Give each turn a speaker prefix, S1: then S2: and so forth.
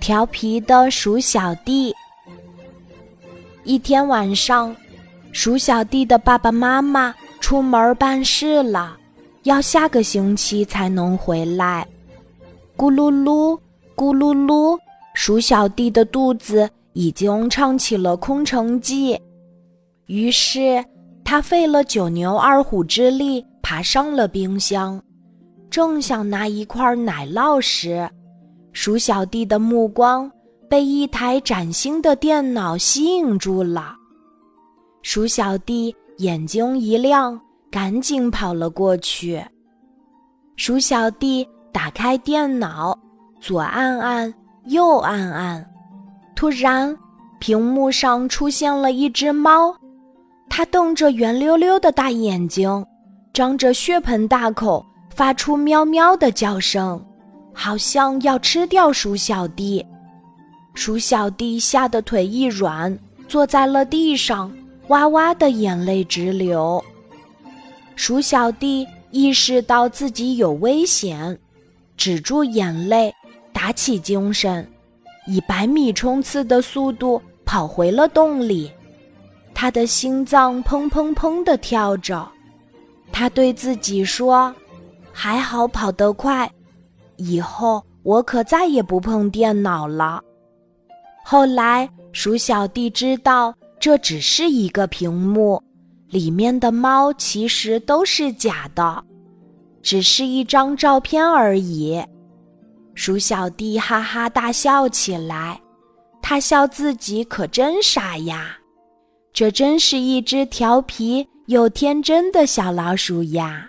S1: 调皮的鼠小弟。一天晚上，鼠小弟的爸爸妈妈出门办事了，要下个星期才能回来。咕噜噜，咕噜噜，鼠小弟的肚子已经唱起了空城计。于是，他费了九牛二虎之力爬上了冰箱，正想拿一块奶酪时，鼠小弟的目光。被一台崭新的电脑吸引住了，鼠小弟眼睛一亮，赶紧跑了过去。鼠小弟打开电脑，左按按，右按按，突然，屏幕上出现了一只猫，它瞪着圆溜溜的大眼睛，张着血盆大口，发出喵喵的叫声，好像要吃掉鼠小弟。鼠小弟吓得腿一软，坐在了地上，哇哇的眼泪直流。鼠小弟意识到自己有危险，止住眼泪，打起精神，以百米冲刺的速度跑回了洞里。他的心脏砰砰砰地跳着，他对自己说：“还好跑得快，以后我可再也不碰电脑了。”后来，鼠小弟知道这只是一个屏幕，里面的猫其实都是假的，只是一张照片而已。鼠小弟哈哈大笑起来，他笑自己可真傻呀，这真是一只调皮又天真的小老鼠呀。